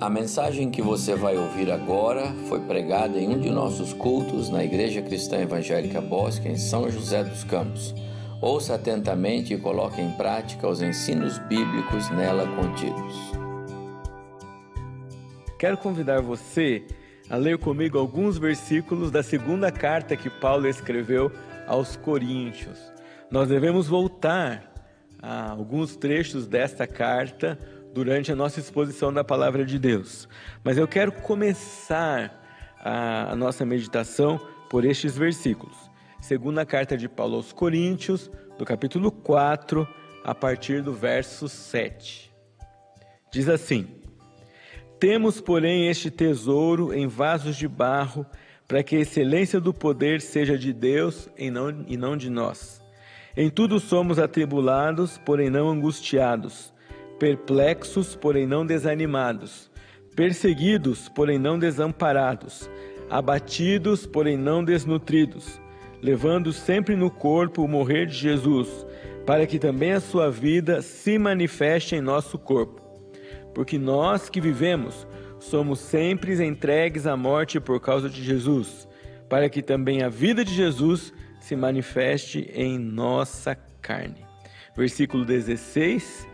A mensagem que você vai ouvir agora foi pregada em um de nossos cultos na Igreja Cristã Evangélica Bosque, em São José dos Campos. Ouça atentamente e coloque em prática os ensinos bíblicos nela contidos. Quero convidar você a ler comigo alguns versículos da segunda carta que Paulo escreveu aos Coríntios. Nós devemos voltar a alguns trechos desta carta durante a nossa exposição da palavra de Deus. Mas eu quero começar a, nossa meditação por estes versículos. Segunda carta de Paulo aos Coríntios, do capítulo 4, a partir do verso 7. Diz assim: Temos, porém, este tesouro em vasos de barro, para que a excelência do poder seja de Deus e não, e não de nós. Em tudo somos atribulados, porém não angustiados perplexos, porém não desanimados, perseguidos, porém não desamparados, abatidos, porém não desnutridos, levando sempre no corpo o morrer de Jesus, para que também a sua vida se manifeste em nosso corpo. Porque nós que vivemos somos sempre entregues à morte por causa de Jesus, para que também a vida de Jesus se manifeste em nossa carne. Versículo 16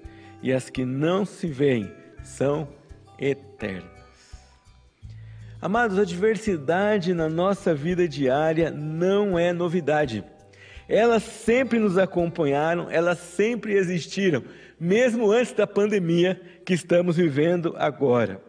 e as que não se veem são eternas. Amados, a diversidade na nossa vida diária não é novidade. Elas sempre nos acompanharam, elas sempre existiram, mesmo antes da pandemia que estamos vivendo agora.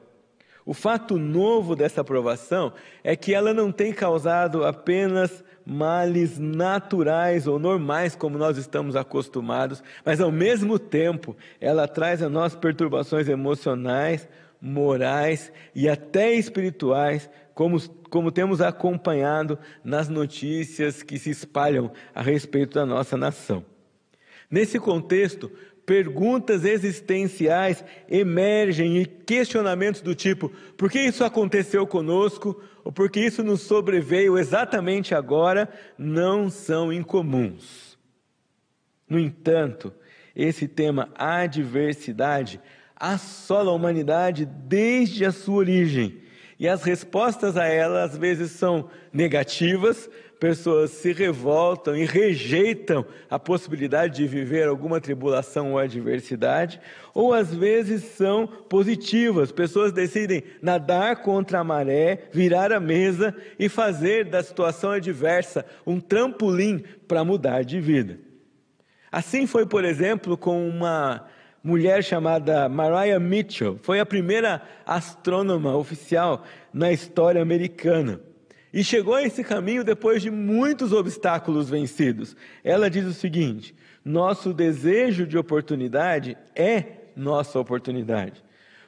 O fato novo dessa aprovação é que ela não tem causado apenas males naturais ou normais, como nós estamos acostumados, mas ao mesmo tempo ela traz a nós perturbações emocionais, morais e até espirituais, como, como temos acompanhado nas notícias que se espalham a respeito da nossa nação. Nesse contexto, perguntas existenciais emergem e questionamentos do tipo: por que isso aconteceu conosco? Ou por que isso nos sobreveio exatamente agora? Não são incomuns. No entanto, esse tema adversidade assola a humanidade desde a sua origem. E as respostas a ela às vezes são negativas, pessoas se revoltam e rejeitam a possibilidade de viver alguma tribulação ou adversidade, ou às vezes são positivas, pessoas decidem nadar contra a maré, virar a mesa e fazer da situação adversa um trampolim para mudar de vida. Assim foi, por exemplo, com uma mulher chamada Mariah Mitchell, foi a primeira astrônoma oficial na história americana. E chegou a esse caminho depois de muitos obstáculos vencidos. Ela diz o seguinte: nosso desejo de oportunidade é nossa oportunidade.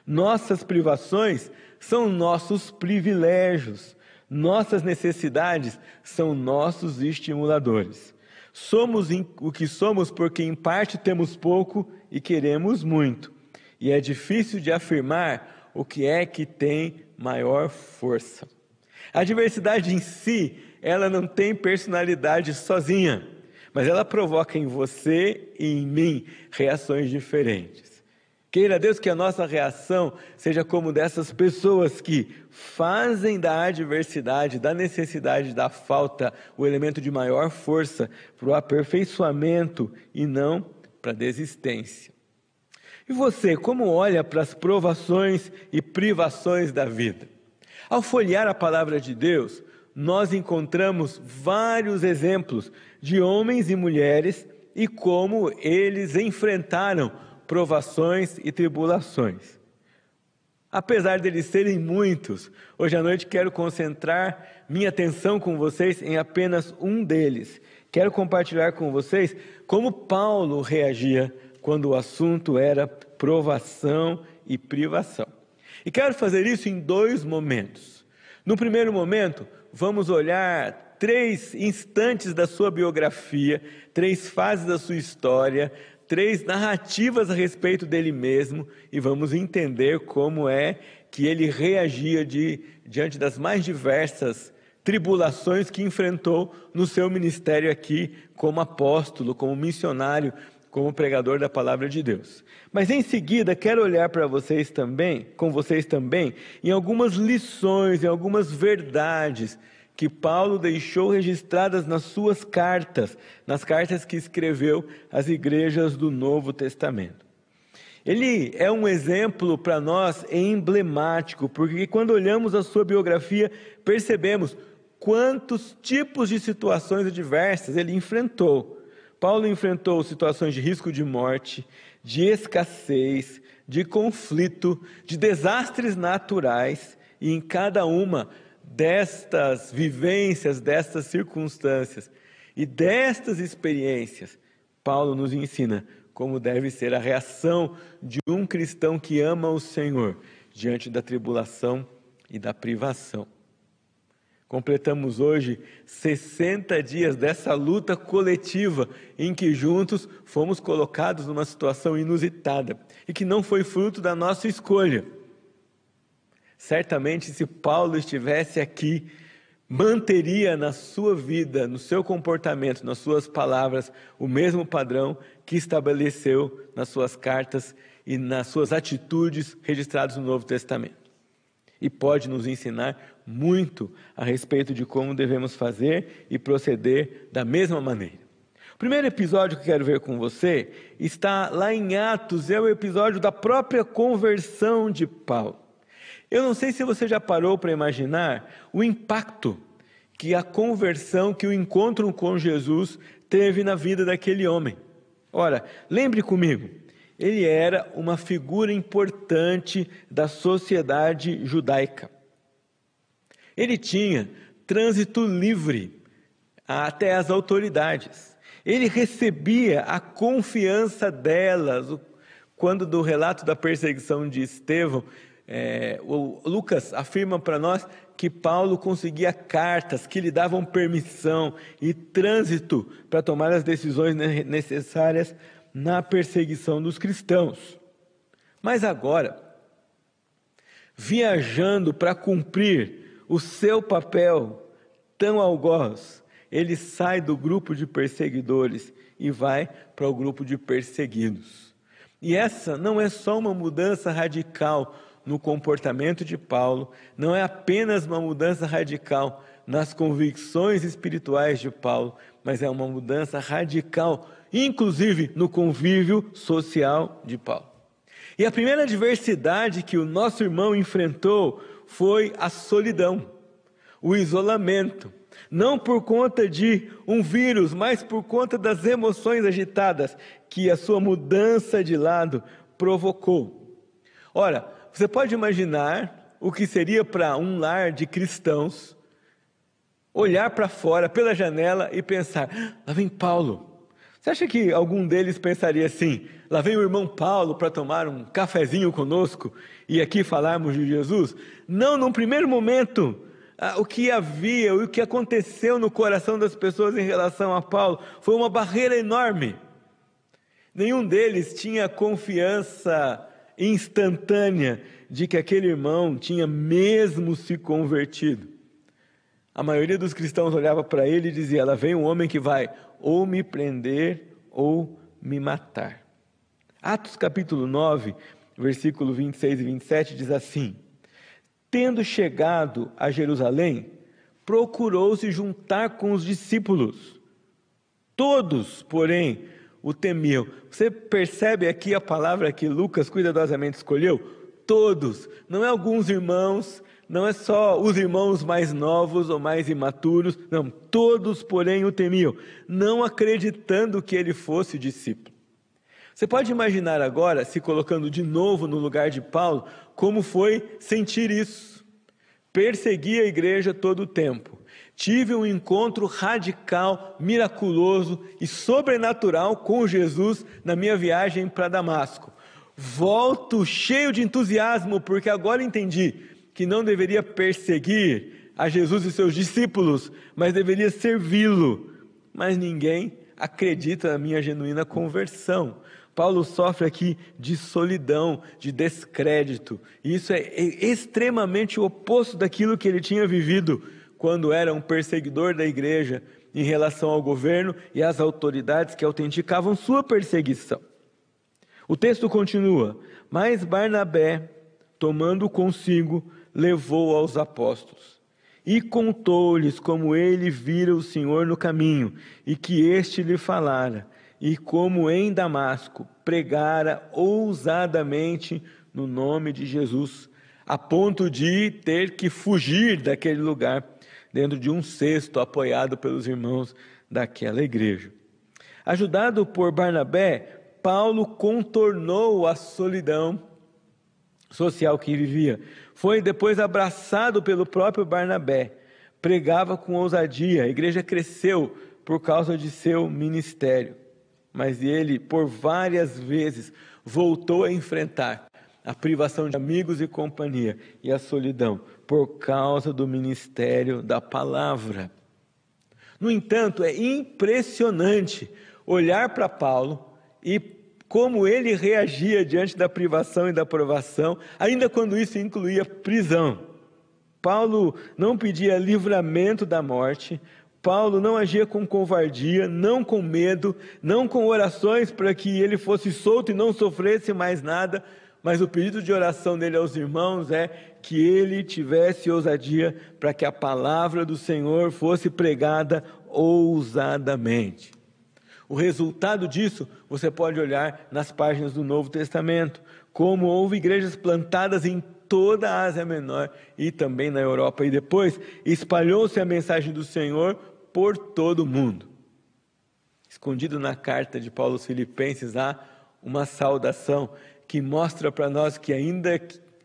Nossas privações são nossos privilégios. Nossas necessidades são nossos estimuladores. Somos o que somos porque, em parte, temos pouco e queremos muito. E é difícil de afirmar o que é que tem maior força. A diversidade em si, ela não tem personalidade sozinha, mas ela provoca em você e em mim reações diferentes. Queira Deus que a nossa reação seja como dessas pessoas que fazem da adversidade, da necessidade, da falta, o elemento de maior força para o aperfeiçoamento e não para a desistência. E você, como olha para as provações e privações da vida? Ao folhear a palavra de Deus, nós encontramos vários exemplos de homens e mulheres e como eles enfrentaram provações e tribulações. Apesar deles serem muitos, hoje à noite quero concentrar minha atenção com vocês em apenas um deles. Quero compartilhar com vocês como Paulo reagia quando o assunto era provação e privação. E quero fazer isso em dois momentos. No primeiro momento, vamos olhar três instantes da sua biografia, três fases da sua história, três narrativas a respeito dele mesmo e vamos entender como é que ele reagia de, diante das mais diversas tribulações que enfrentou no seu ministério aqui como apóstolo, como missionário, como pregador da palavra de Deus. Mas em seguida quero olhar para vocês também, com vocês também, em algumas lições, em algumas verdades que Paulo deixou registradas nas suas cartas, nas cartas que escreveu às igrejas do Novo Testamento. Ele é um exemplo para nós emblemático, porque quando olhamos a sua biografia, percebemos quantos tipos de situações adversas ele enfrentou. Paulo enfrentou situações de risco de morte, de escassez, de conflito, de desastres naturais, e em cada uma destas vivências, destas circunstâncias e destas experiências, Paulo nos ensina como deve ser a reação de um cristão que ama o Senhor diante da tribulação e da privação. Completamos hoje 60 dias dessa luta coletiva em que juntos fomos colocados numa situação inusitada e que não foi fruto da nossa escolha Certamente, se Paulo estivesse aqui, manteria na sua vida, no seu comportamento, nas suas palavras, o mesmo padrão que estabeleceu nas suas cartas e nas suas atitudes registradas no Novo Testamento. E pode nos ensinar muito a respeito de como devemos fazer e proceder da mesma maneira. O primeiro episódio que quero ver com você está lá em Atos, é o episódio da própria conversão de Paulo. Eu não sei se você já parou para imaginar o impacto que a conversão, que o encontro com Jesus teve na vida daquele homem. Ora, lembre comigo, ele era uma figura importante da sociedade judaica. Ele tinha trânsito livre até as autoridades. Ele recebia a confiança delas. Quando do relato da perseguição de Estevão, é, Lucas afirma para nós que Paulo conseguia cartas que lhe davam permissão e trânsito para tomar as decisões necessárias na perseguição dos cristãos. Mas agora, viajando para cumprir o seu papel tão algoz, ele sai do grupo de perseguidores e vai para o grupo de perseguidos. E essa não é só uma mudança radical no comportamento de Paulo, não é apenas uma mudança radical nas convicções espirituais de Paulo, mas é uma mudança radical, inclusive no convívio social de Paulo. E a primeira adversidade que o nosso irmão enfrentou foi a solidão, o isolamento. Não por conta de um vírus, mas por conta das emoções agitadas que a sua mudança de lado provocou. Ora, você pode imaginar o que seria para um lar de cristãos olhar para fora pela janela e pensar: ah, lá vem Paulo. Você acha que algum deles pensaria assim: lá vem o irmão Paulo para tomar um cafezinho conosco e aqui falarmos de Jesus? Não, num primeiro momento, o que havia, o que aconteceu no coração das pessoas em relação a Paulo foi uma barreira enorme. Nenhum deles tinha confiança instantânea de que aquele irmão tinha mesmo se convertido. A maioria dos cristãos olhava para ele e dizia: Ela vem um homem que vai ou me prender ou me matar. Atos capítulo 9, versículo 26 e 27 diz assim: Tendo chegado a Jerusalém, procurou se juntar com os discípulos. Todos, porém, o temiam. Você percebe aqui a palavra que Lucas cuidadosamente escolheu? Todos, não é alguns irmãos, não é só os irmãos mais novos ou mais imaturos, não, todos, porém, o temiam, não acreditando que ele fosse discípulo. Você pode imaginar agora, se colocando de novo no lugar de Paulo, como foi sentir isso? Perseguir a igreja todo o tempo, tive um encontro radical, miraculoso e sobrenatural com Jesus na minha viagem para Damasco. volto cheio de entusiasmo, porque agora entendi que não deveria perseguir a Jesus e seus discípulos, mas deveria servi-lo. Mas ninguém acredita na minha genuína conversão. Paulo sofre aqui de solidão, de descrédito. Isso é extremamente o oposto daquilo que ele tinha vivido quando era um perseguidor da igreja em relação ao governo e às autoridades que autenticavam sua perseguição. O texto continua: Mas Barnabé, tomando consigo, levou aos apóstolos e contou-lhes como ele vira o Senhor no caminho e que este lhe falara e como em Damasco pregara ousadamente no nome de Jesus, a ponto de ter que fugir daquele lugar dentro de um cesto apoiado pelos irmãos daquela igreja. Ajudado por Barnabé, Paulo contornou a solidão social que vivia. Foi depois abraçado pelo próprio Barnabé. Pregava com ousadia. A igreja cresceu por causa de seu ministério mas ele, por várias vezes, voltou a enfrentar a privação de amigos e companhia e a solidão por causa do ministério da palavra. No entanto, é impressionante olhar para Paulo e como ele reagia diante da privação e da provação, ainda quando isso incluía prisão. Paulo não pedia livramento da morte, Paulo não agia com covardia, não com medo, não com orações para que ele fosse solto e não sofresse mais nada, mas o pedido de oração dele aos irmãos é que ele tivesse ousadia para que a palavra do Senhor fosse pregada ousadamente. O resultado disso você pode olhar nas páginas do Novo Testamento, como houve igrejas plantadas em toda a Ásia Menor e também na Europa, e depois espalhou-se a mensagem do Senhor por todo o mundo. Escondido na carta de Paulo aos Filipenses há uma saudação que mostra para nós que, ainda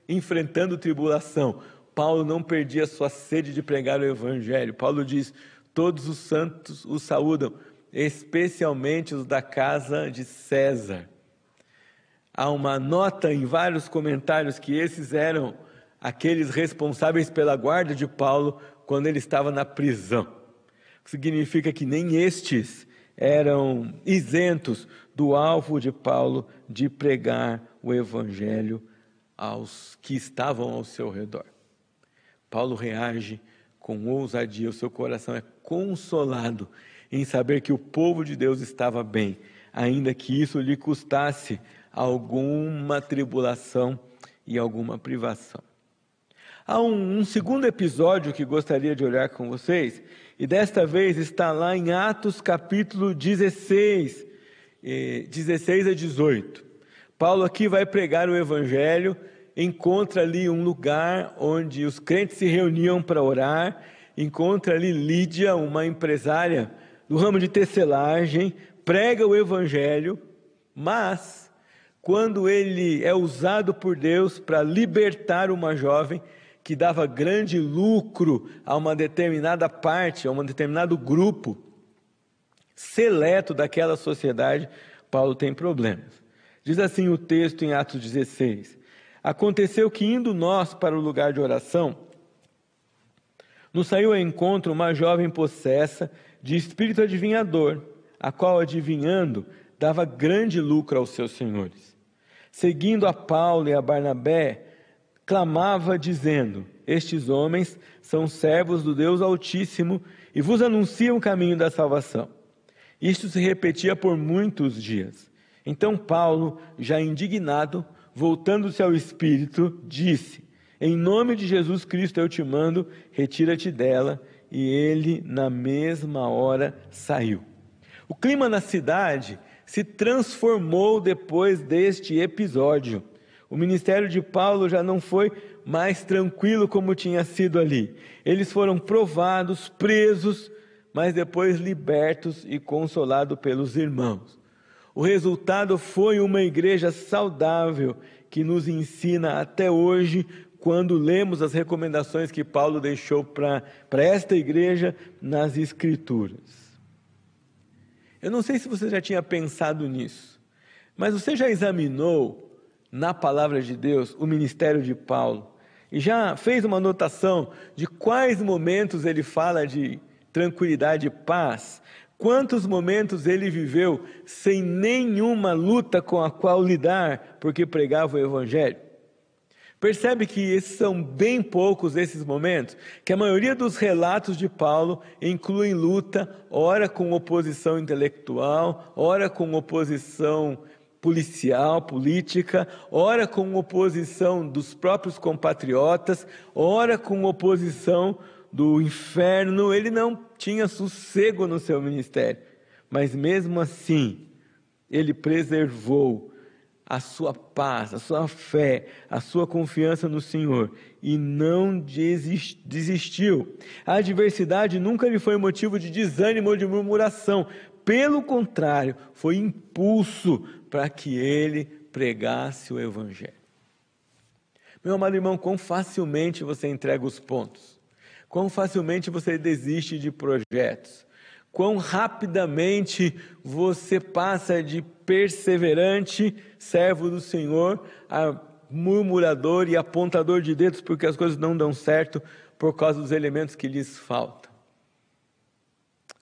enfrentando tribulação, Paulo não perdia sua sede de pregar o Evangelho. Paulo diz: Todos os santos o saúdam, especialmente os da casa de César. Há uma nota em vários comentários que esses eram aqueles responsáveis pela guarda de Paulo quando ele estava na prisão significa que nem estes eram isentos do alvo de Paulo de pregar o evangelho aos que estavam ao seu redor. Paulo reage com ousadia, o seu coração é consolado em saber que o povo de Deus estava bem, ainda que isso lhe custasse alguma tribulação e alguma privação. Há um, um segundo episódio que gostaria de olhar com vocês, e desta vez está lá em Atos capítulo 16, 16 a 18. Paulo aqui vai pregar o evangelho, encontra ali um lugar onde os crentes se reuniam para orar, encontra ali Lídia, uma empresária do ramo de tecelagem, prega o evangelho, mas quando ele é usado por Deus para libertar uma jovem, que dava grande lucro a uma determinada parte, a um determinado grupo seleto daquela sociedade, Paulo tem problemas. Diz assim o texto em Atos 16: Aconteceu que, indo nós para o lugar de oração, nos saiu ao encontro uma jovem possessa de espírito adivinhador, a qual, adivinhando, dava grande lucro aos seus senhores. Seguindo a Paulo e a Barnabé, clamava dizendo: Estes homens são servos do Deus Altíssimo e vos anunciam o caminho da salvação. Isto se repetia por muitos dias. Então Paulo, já indignado, voltando-se ao Espírito, disse: Em nome de Jesus Cristo eu te mando, retira-te dela. E ele, na mesma hora, saiu. O clima na cidade se transformou depois deste episódio. O ministério de Paulo já não foi mais tranquilo como tinha sido ali. Eles foram provados, presos, mas depois libertos e consolados pelos irmãos. O resultado foi uma igreja saudável que nos ensina até hoje, quando lemos as recomendações que Paulo deixou para esta igreja nas Escrituras. Eu não sei se você já tinha pensado nisso, mas você já examinou na palavra de Deus o ministério de Paulo e já fez uma anotação de quais momentos ele fala de tranquilidade e paz, quantos momentos ele viveu sem nenhuma luta com a qual lidar, porque pregava o Evangelho. Percebe que esses são bem poucos esses momentos, que a maioria dos relatos de Paulo incluem luta, ora com oposição intelectual, ora com oposição policial, política, ora com oposição dos próprios compatriotas, ora com oposição do inferno. Ele não tinha sossego no seu ministério, mas mesmo assim, ele preservou a sua paz, a sua fé, a sua confiança no Senhor e não desistiu. A adversidade nunca lhe foi motivo de desânimo ou de murmuração, pelo contrário, foi impulso para que ele pregasse o Evangelho. Meu amado irmão, quão facilmente você entrega os pontos, quão facilmente você desiste de projetos, quão rapidamente você passa de perseverante servo do Senhor a murmurador e apontador de dedos porque as coisas não dão certo por causa dos elementos que lhes faltam.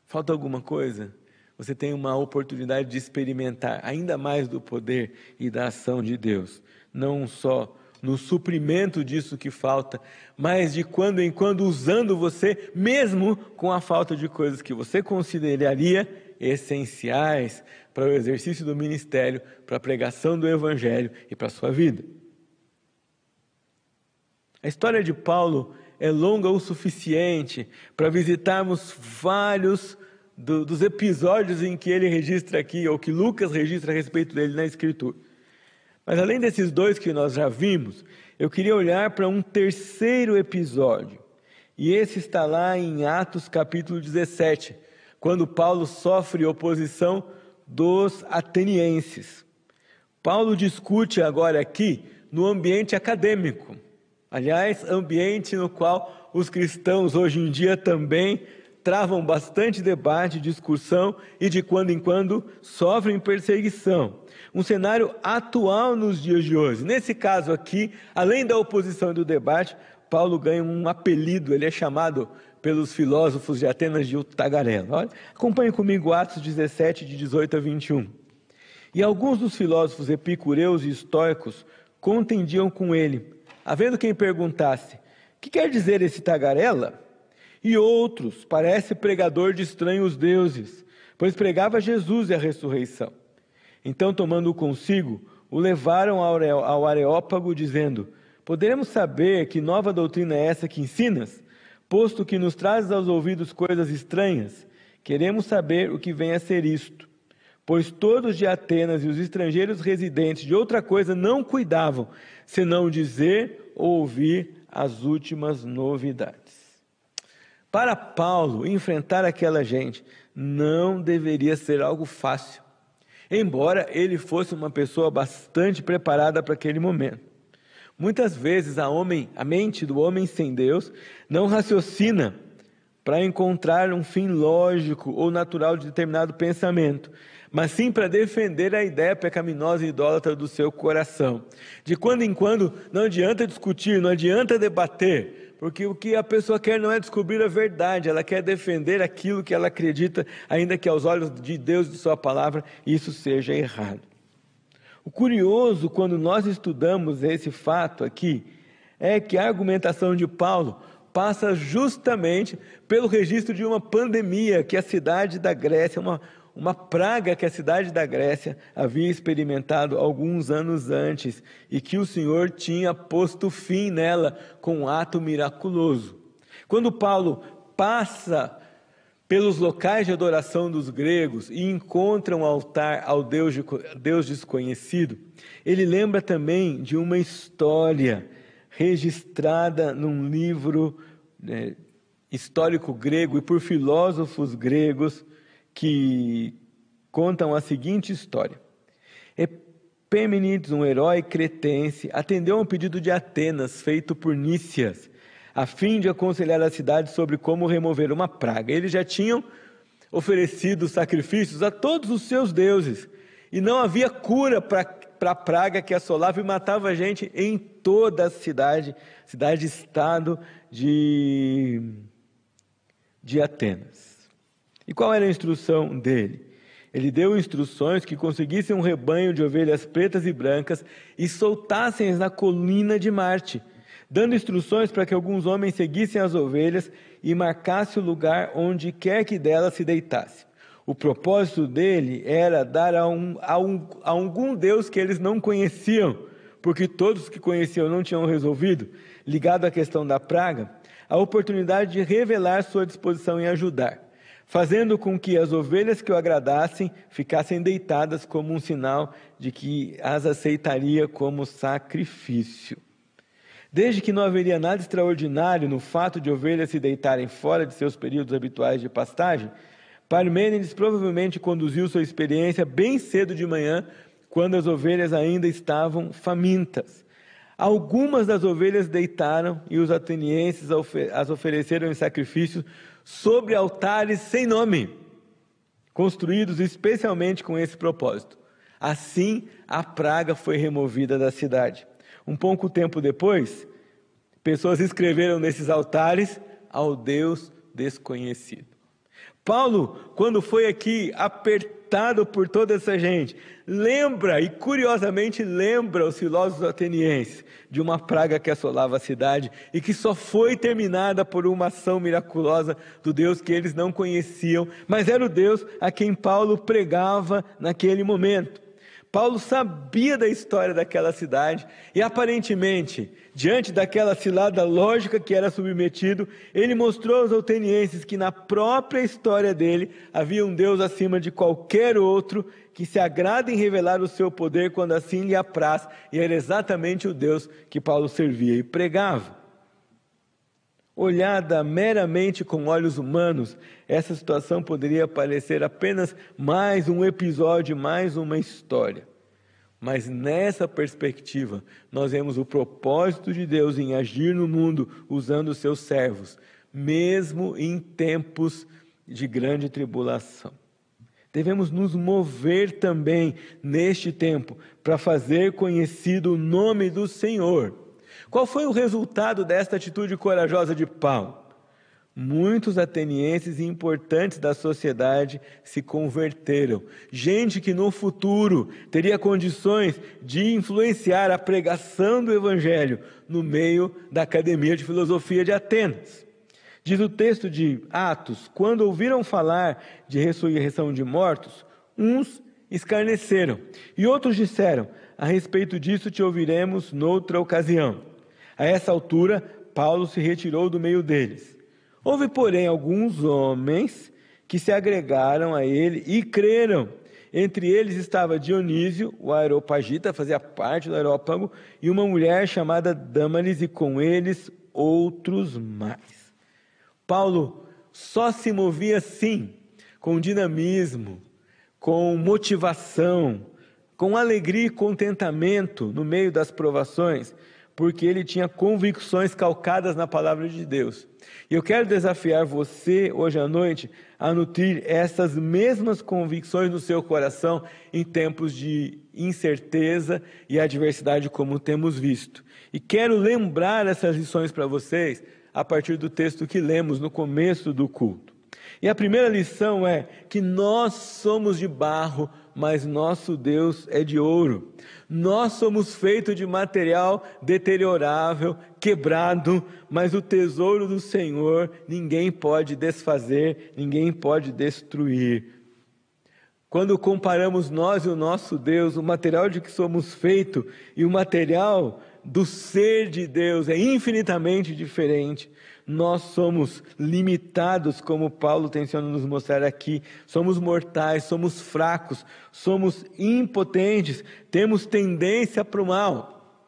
Falta alguma coisa? Você tem uma oportunidade de experimentar ainda mais do poder e da ação de Deus, não só no suprimento disso que falta, mas de quando em quando usando você, mesmo com a falta de coisas que você consideraria essenciais para o exercício do ministério, para a pregação do evangelho e para a sua vida. A história de Paulo é longa o suficiente para visitarmos vários do, dos episódios em que ele registra aqui, ou que Lucas registra a respeito dele na Escritura. Mas além desses dois que nós já vimos, eu queria olhar para um terceiro episódio. E esse está lá em Atos capítulo 17, quando Paulo sofre oposição dos atenienses. Paulo discute agora aqui no ambiente acadêmico. Aliás, ambiente no qual os cristãos hoje em dia também travam bastante debate, discussão e de quando em quando sofrem perseguição um cenário atual nos dias de hoje. Nesse caso aqui, além da oposição e do debate, Paulo ganha um apelido, ele é chamado pelos filósofos de Atenas de o tagarela. Olha, acompanhe comigo Atos 17, de 18 a 21. E alguns dos filósofos epicureus e estoicos contendiam com ele, havendo quem perguntasse: que quer dizer esse tagarela? E outros, parece pregador de estranhos deuses, pois pregava Jesus e a ressurreição. Então, tomando-o consigo, o levaram ao Areópago, dizendo: Poderemos saber que nova doutrina é essa que ensinas? Posto que nos trazes aos ouvidos coisas estranhas, queremos saber o que vem a ser isto. Pois todos de Atenas e os estrangeiros residentes de outra coisa não cuidavam, senão dizer ou ouvir as últimas novidades. Para Paulo, enfrentar aquela gente não deveria ser algo fácil embora ele fosse uma pessoa bastante preparada para aquele momento. Muitas vezes a, homem, a mente do homem sem Deus não raciocina para encontrar um fim lógico ou natural de determinado pensamento, mas sim para defender a ideia pecaminosa e idólatra do seu coração. De quando em quando não adianta discutir, não adianta debater, porque o que a pessoa quer não é descobrir a verdade, ela quer defender aquilo que ela acredita, ainda que aos olhos de Deus e de Sua palavra isso seja errado. O curioso, quando nós estudamos esse fato aqui, é que a argumentação de Paulo passa justamente pelo registro de uma pandemia que a cidade da Grécia, uma, uma praga que a cidade da Grécia havia experimentado alguns anos antes e que o Senhor tinha posto fim nela com um ato miraculoso. Quando Paulo passa pelos locais de adoração dos gregos e encontra um altar ao Deus, Deus desconhecido, ele lembra também de uma história registrada num livro né, histórico grego e por filósofos gregos que contam a seguinte história. Epimenides, um herói cretense, atendeu a um pedido de Atenas feito por Nícias, a fim de aconselhar a cidade sobre como remover uma praga. Eles já tinham oferecido sacrifícios a todos os seus deuses, e não havia cura para para a praga que assolava e matava gente em toda a cidade, cidade-estado de, de Atenas. E qual era a instrução dele? Ele deu instruções que conseguissem um rebanho de ovelhas pretas e brancas e soltassem-as na colina de Marte, dando instruções para que alguns homens seguissem as ovelhas e marcassem o lugar onde quer que delas se deitasse. O propósito dele era dar a, um, a, um, a algum Deus que eles não conheciam, porque todos que conheciam não tinham resolvido, ligado à questão da praga, a oportunidade de revelar sua disposição em ajudar, fazendo com que as ovelhas que o agradassem ficassem deitadas como um sinal de que as aceitaria como sacrifício. Desde que não haveria nada extraordinário no fato de ovelhas se deitarem fora de seus períodos habituais de pastagem, Parmênides provavelmente conduziu sua experiência bem cedo de manhã, quando as ovelhas ainda estavam famintas. Algumas das ovelhas deitaram e os atenienses as ofereceram em sacrifício sobre altares sem nome, construídos especialmente com esse propósito. Assim, a praga foi removida da cidade. Um pouco tempo depois, pessoas escreveram nesses altares ao Deus desconhecido. Paulo, quando foi aqui apertado por toda essa gente, lembra e curiosamente lembra os filósofos atenienses de uma praga que assolava a cidade e que só foi terminada por uma ação miraculosa do Deus que eles não conheciam, mas era o Deus a quem Paulo pregava naquele momento. Paulo sabia da história daquela cidade e aparentemente, diante daquela cilada lógica que era submetido, ele mostrou aos atenienses que na própria história dele havia um Deus acima de qualquer outro que se agrada em revelar o seu poder quando assim lhe apraz, e era exatamente o Deus que Paulo servia e pregava. Olhada meramente com olhos humanos, essa situação poderia parecer apenas mais um episódio, mais uma história. Mas nessa perspectiva, nós vemos o propósito de Deus em agir no mundo usando os seus servos, mesmo em tempos de grande tribulação. Devemos nos mover também neste tempo para fazer conhecido o nome do Senhor qual foi o resultado desta atitude corajosa de Paulo? Muitos atenienses importantes da sociedade se converteram. Gente que no futuro teria condições de influenciar a pregação do Evangelho no meio da Academia de Filosofia de Atenas. Diz o texto de Atos: quando ouviram falar de ressurreição de mortos, uns escarneceram e outros disseram: a respeito disso te ouviremos noutra ocasião. A essa altura, Paulo se retirou do meio deles. Houve, porém, alguns homens que se agregaram a ele e creram. Entre eles estava Dionísio, o Aeropagita, fazia parte do Aerópago, e uma mulher chamada Dâmaris, e com eles outros mais. Paulo só se movia assim, com dinamismo, com motivação, com alegria e contentamento no meio das provações, porque ele tinha convicções calcadas na palavra de Deus. E eu quero desafiar você hoje à noite a nutrir essas mesmas convicções no seu coração em tempos de incerteza e adversidade, como temos visto. E quero lembrar essas lições para vocês a partir do texto que lemos no começo do culto. E a primeira lição é que nós somos de barro, mas nosso Deus é de ouro. Nós somos feitos de material deteriorável, quebrado, mas o tesouro do Senhor ninguém pode desfazer, ninguém pode destruir. Quando comparamos nós e o nosso Deus, o material de que somos feitos e o material do ser de Deus é infinitamente diferente nós somos limitados, como Paulo tenciona nos mostrar aqui, somos mortais, somos fracos, somos impotentes, temos tendência para o mal.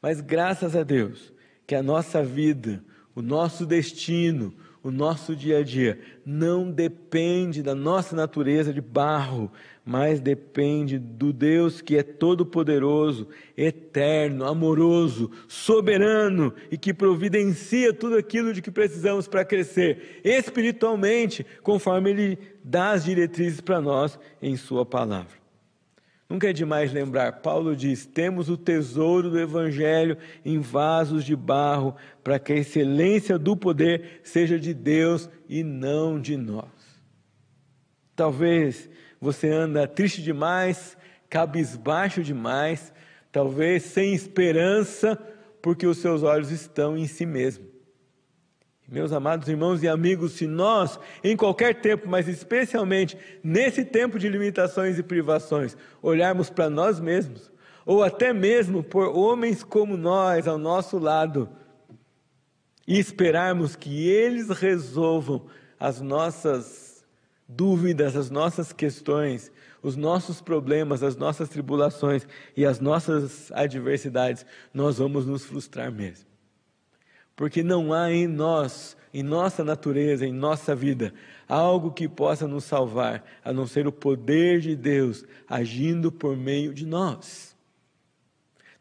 Mas graças a Deus, que a nossa vida, o nosso destino, o nosso dia a dia não depende da nossa natureza de barro, mas depende do Deus que é todo-poderoso, eterno, amoroso, soberano e que providencia tudo aquilo de que precisamos para crescer espiritualmente, conforme Ele dá as diretrizes para nós em Sua palavra. Nunca é demais lembrar, Paulo diz: temos o tesouro do Evangelho em vasos de barro, para que a excelência do poder seja de Deus e não de nós. Talvez você anda triste demais, cabisbaixo demais, talvez sem esperança, porque os seus olhos estão em si mesmo. Meus amados irmãos e amigos, se nós, em qualquer tempo, mas especialmente nesse tempo de limitações e privações, olharmos para nós mesmos, ou até mesmo por homens como nós ao nosso lado, e esperarmos que eles resolvam as nossas dúvidas, as nossas questões, os nossos problemas, as nossas tribulações e as nossas adversidades, nós vamos nos frustrar mesmo porque não há em nós, em nossa natureza, em nossa vida, algo que possa nos salvar, a não ser o poder de Deus agindo por meio de nós.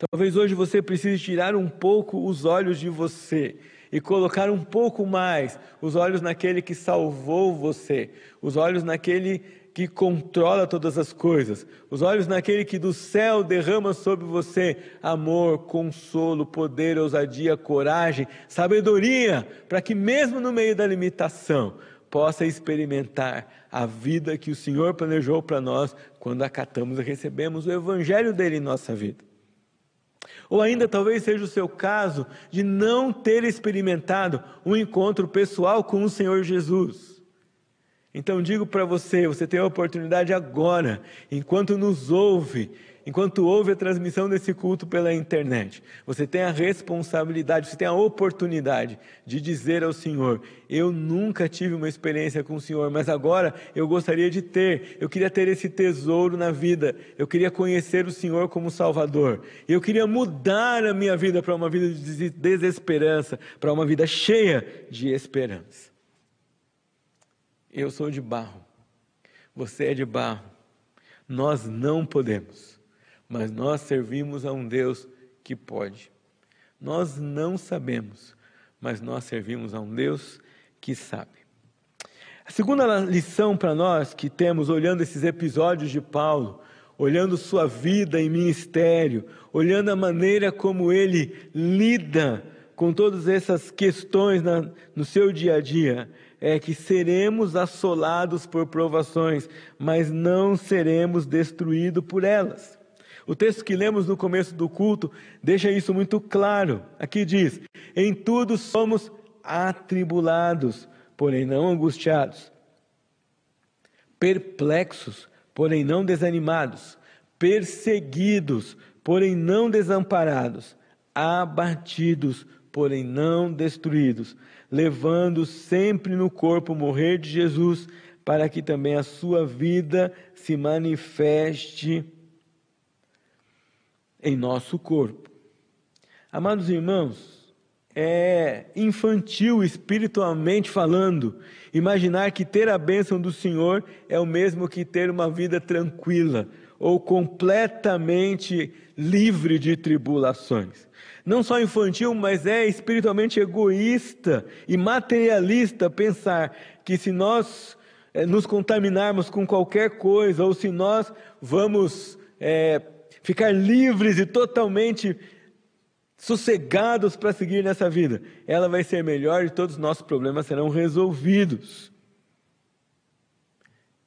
Talvez hoje você precise tirar um pouco os olhos de você e colocar um pouco mais os olhos naquele que salvou você, os olhos naquele que controla todas as coisas, os olhos naquele que do céu derrama sobre você amor, consolo, poder, ousadia, coragem, sabedoria, para que mesmo no meio da limitação possa experimentar a vida que o Senhor planejou para nós quando acatamos e recebemos o evangelho dele em nossa vida. Ou ainda talvez seja o seu caso de não ter experimentado um encontro pessoal com o Senhor Jesus. Então digo para você, você tem a oportunidade agora, enquanto nos ouve, enquanto ouve a transmissão desse culto pela internet, você tem a responsabilidade, você tem a oportunidade de dizer ao Senhor: Eu nunca tive uma experiência com o Senhor, mas agora eu gostaria de ter, eu queria ter esse tesouro na vida, eu queria conhecer o Senhor como Salvador, eu queria mudar a minha vida para uma vida de desesperança, para uma vida cheia de esperança. Eu sou de barro, você é de barro. Nós não podemos, mas nós servimos a um Deus que pode. Nós não sabemos, mas nós servimos a um Deus que sabe. A segunda lição para nós que temos olhando esses episódios de Paulo, olhando sua vida em ministério, olhando a maneira como ele lida com todas essas questões na, no seu dia a dia, é que seremos assolados por provações, mas não seremos destruídos por elas. O texto que lemos no começo do culto deixa isso muito claro. Aqui diz: Em tudo somos atribulados, porém não angustiados, perplexos, porém não desanimados, perseguidos, porém não desamparados, abatidos, porém não destruídos levando sempre no corpo morrer de Jesus, para que também a sua vida se manifeste em nosso corpo. Amados irmãos, é infantil espiritualmente falando imaginar que ter a bênção do Senhor é o mesmo que ter uma vida tranquila ou completamente livre de tribulações não só infantil, mas é espiritualmente egoísta e materialista pensar que se nós é, nos contaminarmos com qualquer coisa, ou se nós vamos é, ficar livres e totalmente sossegados para seguir nessa vida, ela vai ser melhor e todos os nossos problemas serão resolvidos.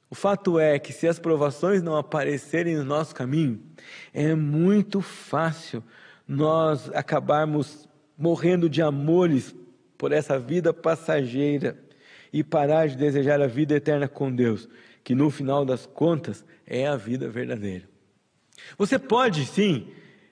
O fato é que se as provações não aparecerem no nosso caminho, é muito fácil nós acabarmos morrendo de amores por essa vida passageira e parar de desejar a vida eterna com Deus, que no final das contas é a vida verdadeira. Você pode sim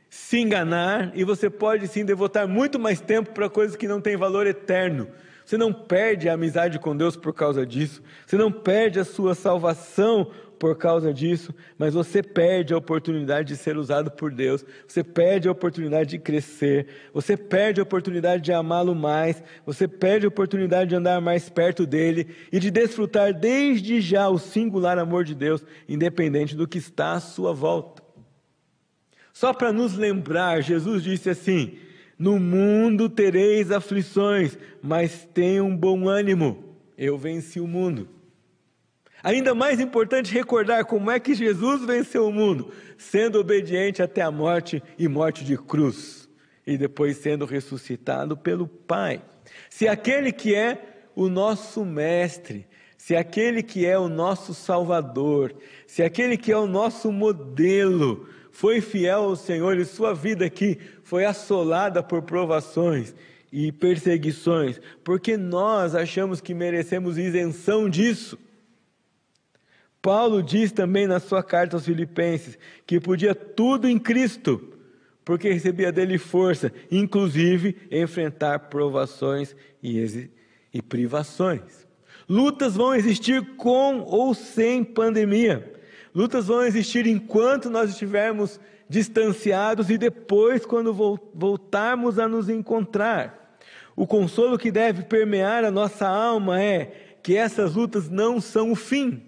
se enganar e você pode sim devotar muito mais tempo para coisas que não têm valor eterno. Você não perde a amizade com Deus por causa disso. Você não perde a sua salvação por causa disso, mas você perde a oportunidade de ser usado por Deus, você perde a oportunidade de crescer, você perde a oportunidade de amá-lo mais, você perde a oportunidade de andar mais perto dele e de desfrutar desde já o singular amor de Deus, independente do que está à sua volta. Só para nos lembrar, Jesus disse assim: No mundo tereis aflições, mas tenham um bom ânimo, eu venci o mundo. Ainda mais importante recordar como é que Jesus venceu o mundo, sendo obediente até a morte e morte de cruz, e depois sendo ressuscitado pelo Pai. Se aquele que é o nosso mestre, se aquele que é o nosso Salvador, se aquele que é o nosso modelo, foi fiel ao Senhor e sua vida aqui foi assolada por provações e perseguições, porque nós achamos que merecemos isenção disso. Paulo diz também na sua carta aos Filipenses que podia tudo em Cristo, porque recebia dele força, inclusive enfrentar provações e, e privações. Lutas vão existir com ou sem pandemia. Lutas vão existir enquanto nós estivermos distanciados e depois, quando voltarmos a nos encontrar. O consolo que deve permear a nossa alma é que essas lutas não são o fim.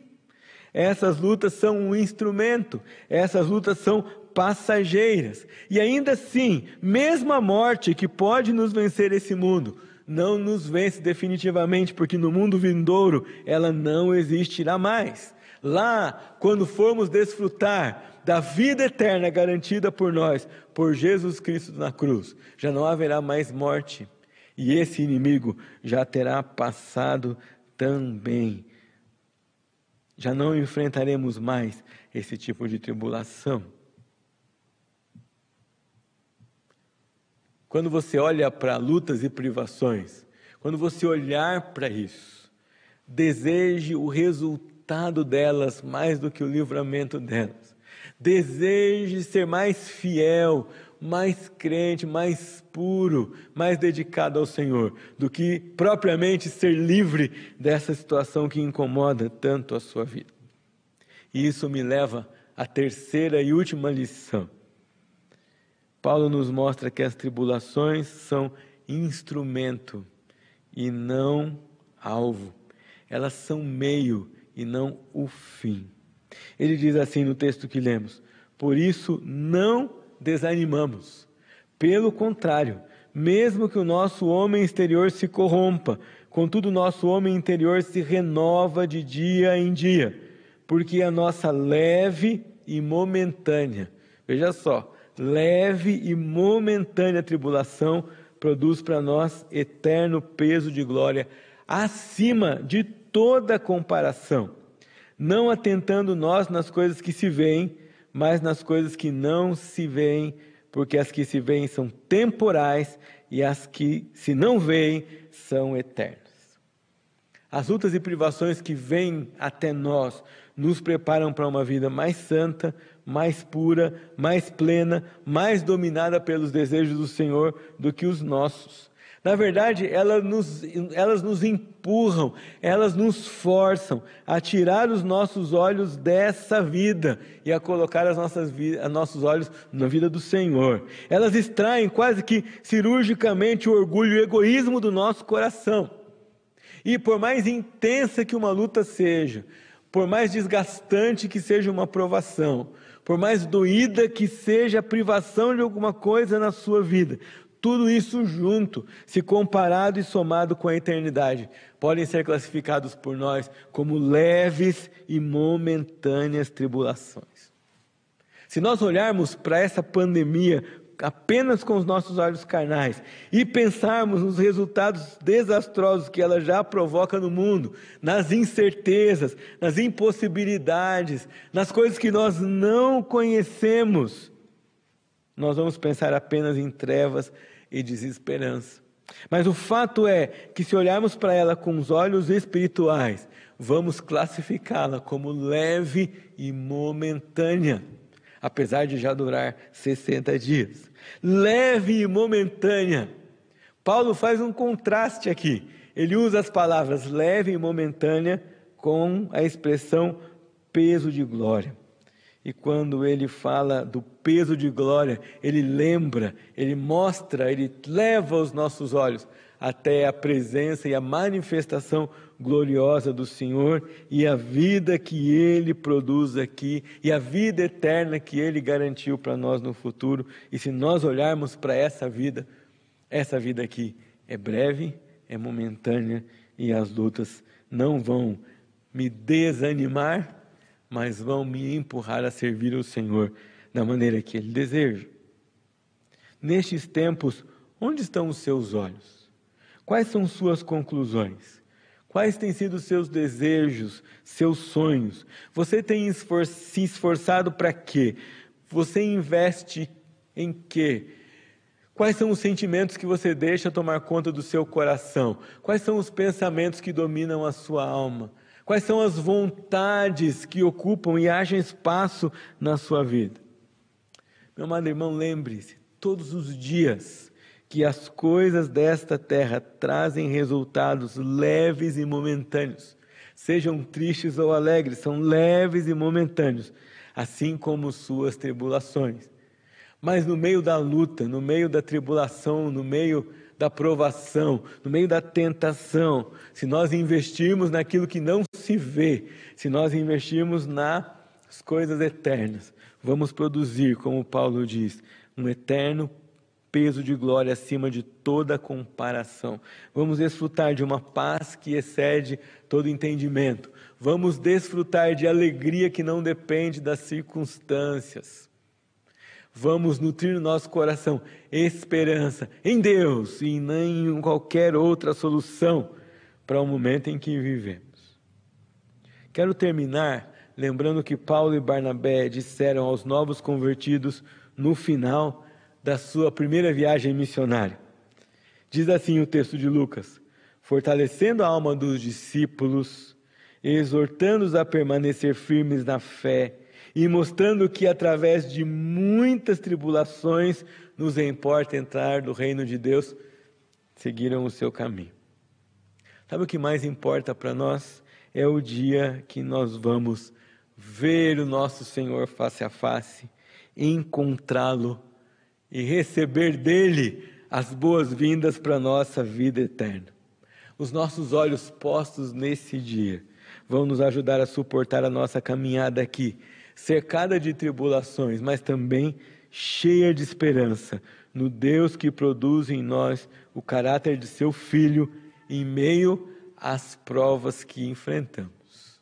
Essas lutas são um instrumento, essas lutas são passageiras. E ainda assim, mesmo a morte que pode nos vencer esse mundo, não nos vence definitivamente, porque no mundo vindouro ela não existirá mais. Lá, quando formos desfrutar da vida eterna garantida por nós, por Jesus Cristo na cruz, já não haverá mais morte, e esse inimigo já terá passado também já não enfrentaremos mais esse tipo de tribulação. Quando você olha para lutas e privações, quando você olhar para isso, deseje o resultado delas mais do que o livramento delas. Deseje ser mais fiel, mais crente, mais puro, mais dedicado ao Senhor, do que propriamente ser livre dessa situação que incomoda tanto a sua vida. E isso me leva à terceira e última lição. Paulo nos mostra que as tribulações são instrumento e não alvo. Elas são meio e não o fim. Ele diz assim no texto que lemos: Por isso não desanimamos. Pelo contrário, mesmo que o nosso homem exterior se corrompa, contudo nosso homem interior se renova de dia em dia, porque a nossa leve e momentânea, veja só, leve e momentânea tribulação produz para nós eterno peso de glória acima de toda comparação, não atentando nós nas coisas que se veem, mas nas coisas que não se veem, porque as que se veem são temporais e as que se não veem são eternas. As lutas e privações que vêm até nós nos preparam para uma vida mais santa, mais pura, mais plena, mais dominada pelos desejos do Senhor do que os nossos. Na verdade, elas nos, elas nos empurram, elas nos forçam a tirar os nossos olhos dessa vida e a colocar as nossas, os nossos olhos na vida do Senhor. Elas extraem quase que cirurgicamente o orgulho e o egoísmo do nosso coração. E por mais intensa que uma luta seja, por mais desgastante que seja uma provação, por mais doída que seja a privação de alguma coisa na sua vida, tudo isso junto, se comparado e somado com a eternidade, podem ser classificados por nós como leves e momentâneas tribulações. Se nós olharmos para essa pandemia apenas com os nossos olhos carnais e pensarmos nos resultados desastrosos que ela já provoca no mundo, nas incertezas, nas impossibilidades, nas coisas que nós não conhecemos, nós vamos pensar apenas em trevas e desesperança. Mas o fato é que, se olharmos para ela com os olhos espirituais, vamos classificá-la como leve e momentânea, apesar de já durar 60 dias. Leve e momentânea. Paulo faz um contraste aqui. Ele usa as palavras leve e momentânea com a expressão peso de glória. E quando ele fala do peso de glória, ele lembra, ele mostra, ele leva os nossos olhos até a presença e a manifestação gloriosa do Senhor e a vida que ele produz aqui e a vida eterna que ele garantiu para nós no futuro. E se nós olharmos para essa vida, essa vida aqui é breve, é momentânea e as lutas não vão me desanimar, mas vão me empurrar a servir o Senhor da maneira que Ele deseja. Nestes tempos, onde estão os seus olhos? Quais são suas conclusões? Quais têm sido seus desejos, seus sonhos? Você tem esfor se esforçado para quê? Você investe em quê? Quais são os sentimentos que você deixa tomar conta do seu coração? Quais são os pensamentos que dominam a sua alma? Quais são as vontades que ocupam e agem espaço na sua vida? Meu amado irmão, lembre-se, todos os dias, que as coisas desta terra trazem resultados leves e momentâneos. Sejam tristes ou alegres, são leves e momentâneos, assim como suas tribulações. Mas no meio da luta, no meio da tribulação, no meio da provação, no meio da tentação, se nós investirmos naquilo que não se vê, se nós investirmos nas coisas eternas, vamos produzir, como Paulo diz, um eterno peso de glória acima de toda comparação. Vamos desfrutar de uma paz que excede todo entendimento. Vamos desfrutar de alegria que não depende das circunstâncias vamos nutrir no nosso coração esperança em Deus e nem em qualquer outra solução para o momento em que vivemos. Quero terminar lembrando que Paulo e Barnabé disseram aos novos convertidos no final da sua primeira viagem missionária. Diz assim o texto de Lucas: fortalecendo a alma dos discípulos, exortando-os a permanecer firmes na fé e mostrando que através de muitas tribulações nos importa entrar no reino de Deus, seguiram o seu caminho. Sabe o que mais importa para nós? É o dia que nós vamos ver o nosso Senhor face a face, encontrá-lo e receber dele as boas-vindas para a nossa vida eterna. Os nossos olhos postos nesse dia vão nos ajudar a suportar a nossa caminhada aqui, cercada de tribulações, mas também cheia de esperança no Deus que produz em nós o caráter de seu Filho em meio às provas que enfrentamos.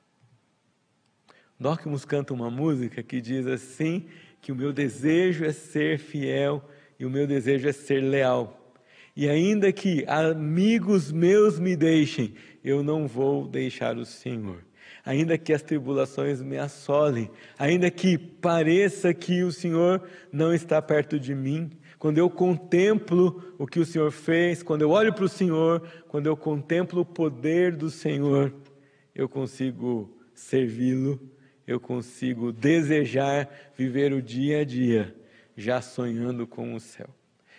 Dorcmus canta uma música que diz assim: que o meu desejo é ser fiel e o meu desejo é ser leal. E ainda que amigos meus me deixem, eu não vou deixar o Senhor ainda que as tribulações me assolem, ainda que pareça que o Senhor não está perto de mim, quando eu contemplo o que o Senhor fez, quando eu olho para o Senhor, quando eu contemplo o poder do Senhor, eu consigo servi-lo, eu consigo desejar viver o dia a dia, já sonhando com o céu.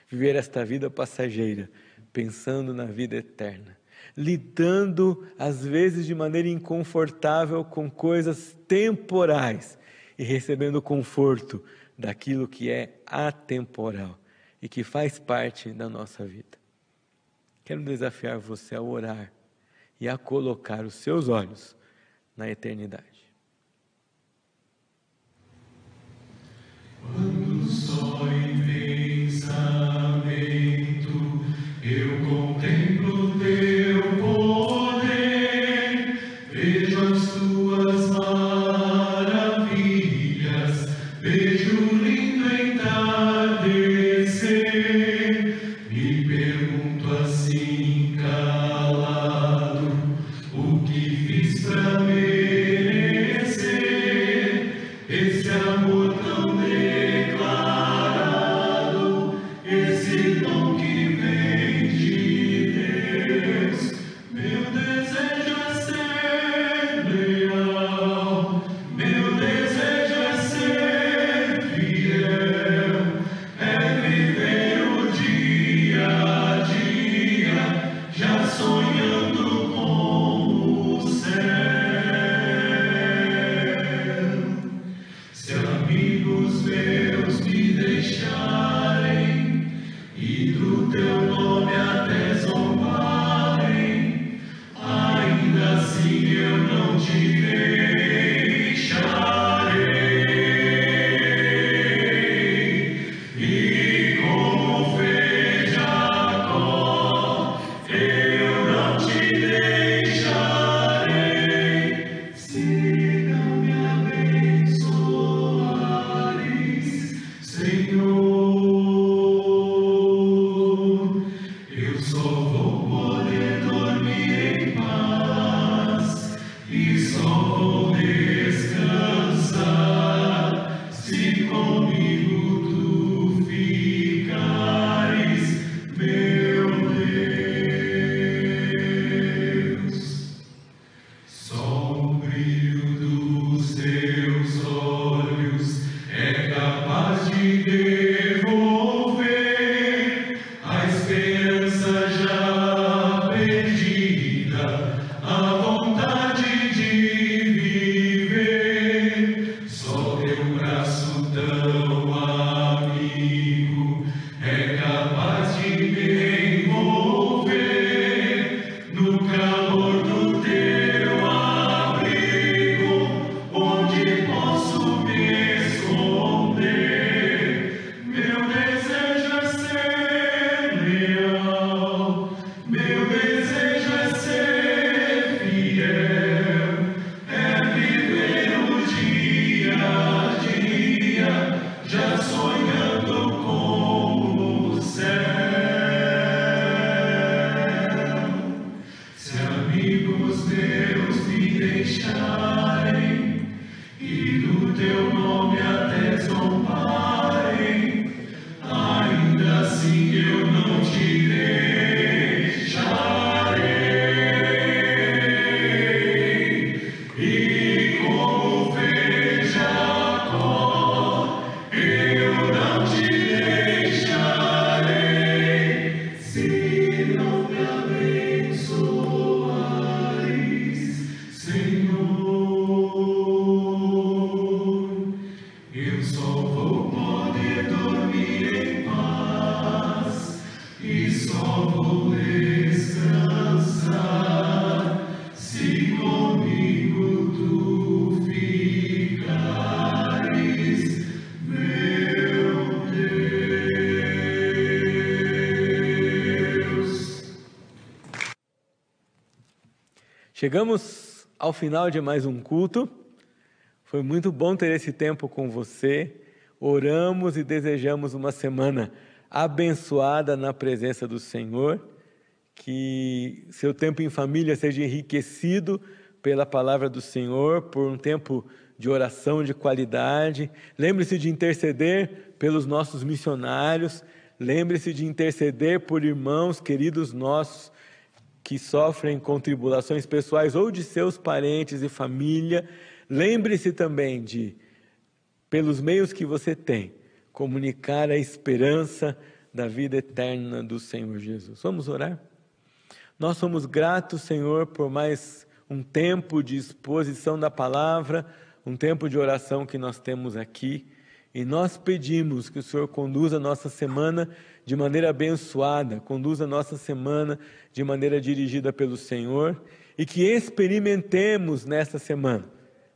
Viver esta vida passageira, pensando na vida eterna lidando às vezes de maneira inconfortável com coisas temporais e recebendo conforto daquilo que é atemporal e que faz parte da nossa vida. Quero desafiar você a orar e a colocar os seus olhos na eternidade. Chegamos ao final de mais um culto. Foi muito bom ter esse tempo com você. Oramos e desejamos uma semana abençoada na presença do Senhor. Que seu tempo em família seja enriquecido pela palavra do Senhor, por um tempo de oração de qualidade. Lembre-se de interceder pelos nossos missionários. Lembre-se de interceder por irmãos queridos nossos que sofrem com tribulações pessoais ou de seus parentes e família. Lembre-se também de, pelos meios que você tem, comunicar a esperança da vida eterna do Senhor Jesus. Vamos orar? Nós somos gratos, Senhor, por mais um tempo de exposição da palavra, um tempo de oração que nós temos aqui. E nós pedimos que o Senhor conduza a nossa semana de maneira abençoada, conduza a nossa semana de maneira dirigida pelo Senhor e que experimentemos nesta semana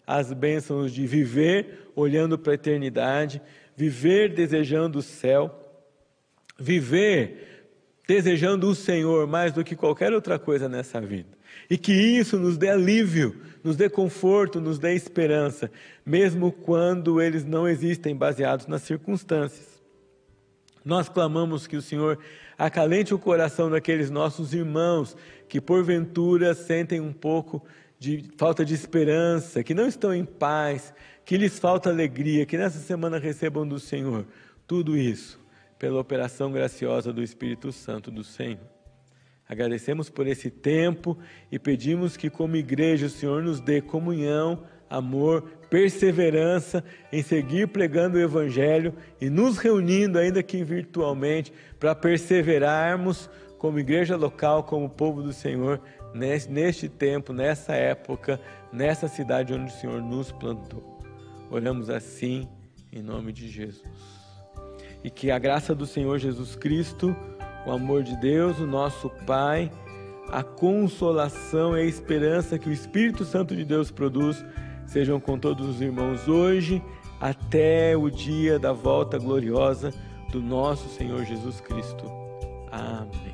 as bênçãos de viver olhando para a eternidade, viver desejando o céu, viver desejando o Senhor mais do que qualquer outra coisa nessa vida. E que isso nos dê alívio, nos dê conforto, nos dê esperança, mesmo quando eles não existem baseados nas circunstâncias. Nós clamamos que o Senhor acalente o coração daqueles nossos irmãos que porventura sentem um pouco de falta de esperança, que não estão em paz, que lhes falta alegria, que nessa semana recebam do Senhor tudo isso pela operação graciosa do Espírito Santo do Senhor. Agradecemos por esse tempo e pedimos que, como igreja, o Senhor nos dê comunhão, amor, perseverança em seguir pregando o Evangelho e nos reunindo, ainda que virtualmente, para perseverarmos como igreja local, como povo do Senhor, neste tempo, nessa época, nessa cidade onde o Senhor nos plantou. Oramos assim, em nome de Jesus. E que a graça do Senhor Jesus Cristo, o amor de Deus, o nosso Pai, a consolação e a esperança que o Espírito Santo de Deus produz sejam com todos os irmãos hoje, até o dia da volta gloriosa do nosso Senhor Jesus Cristo. Amém.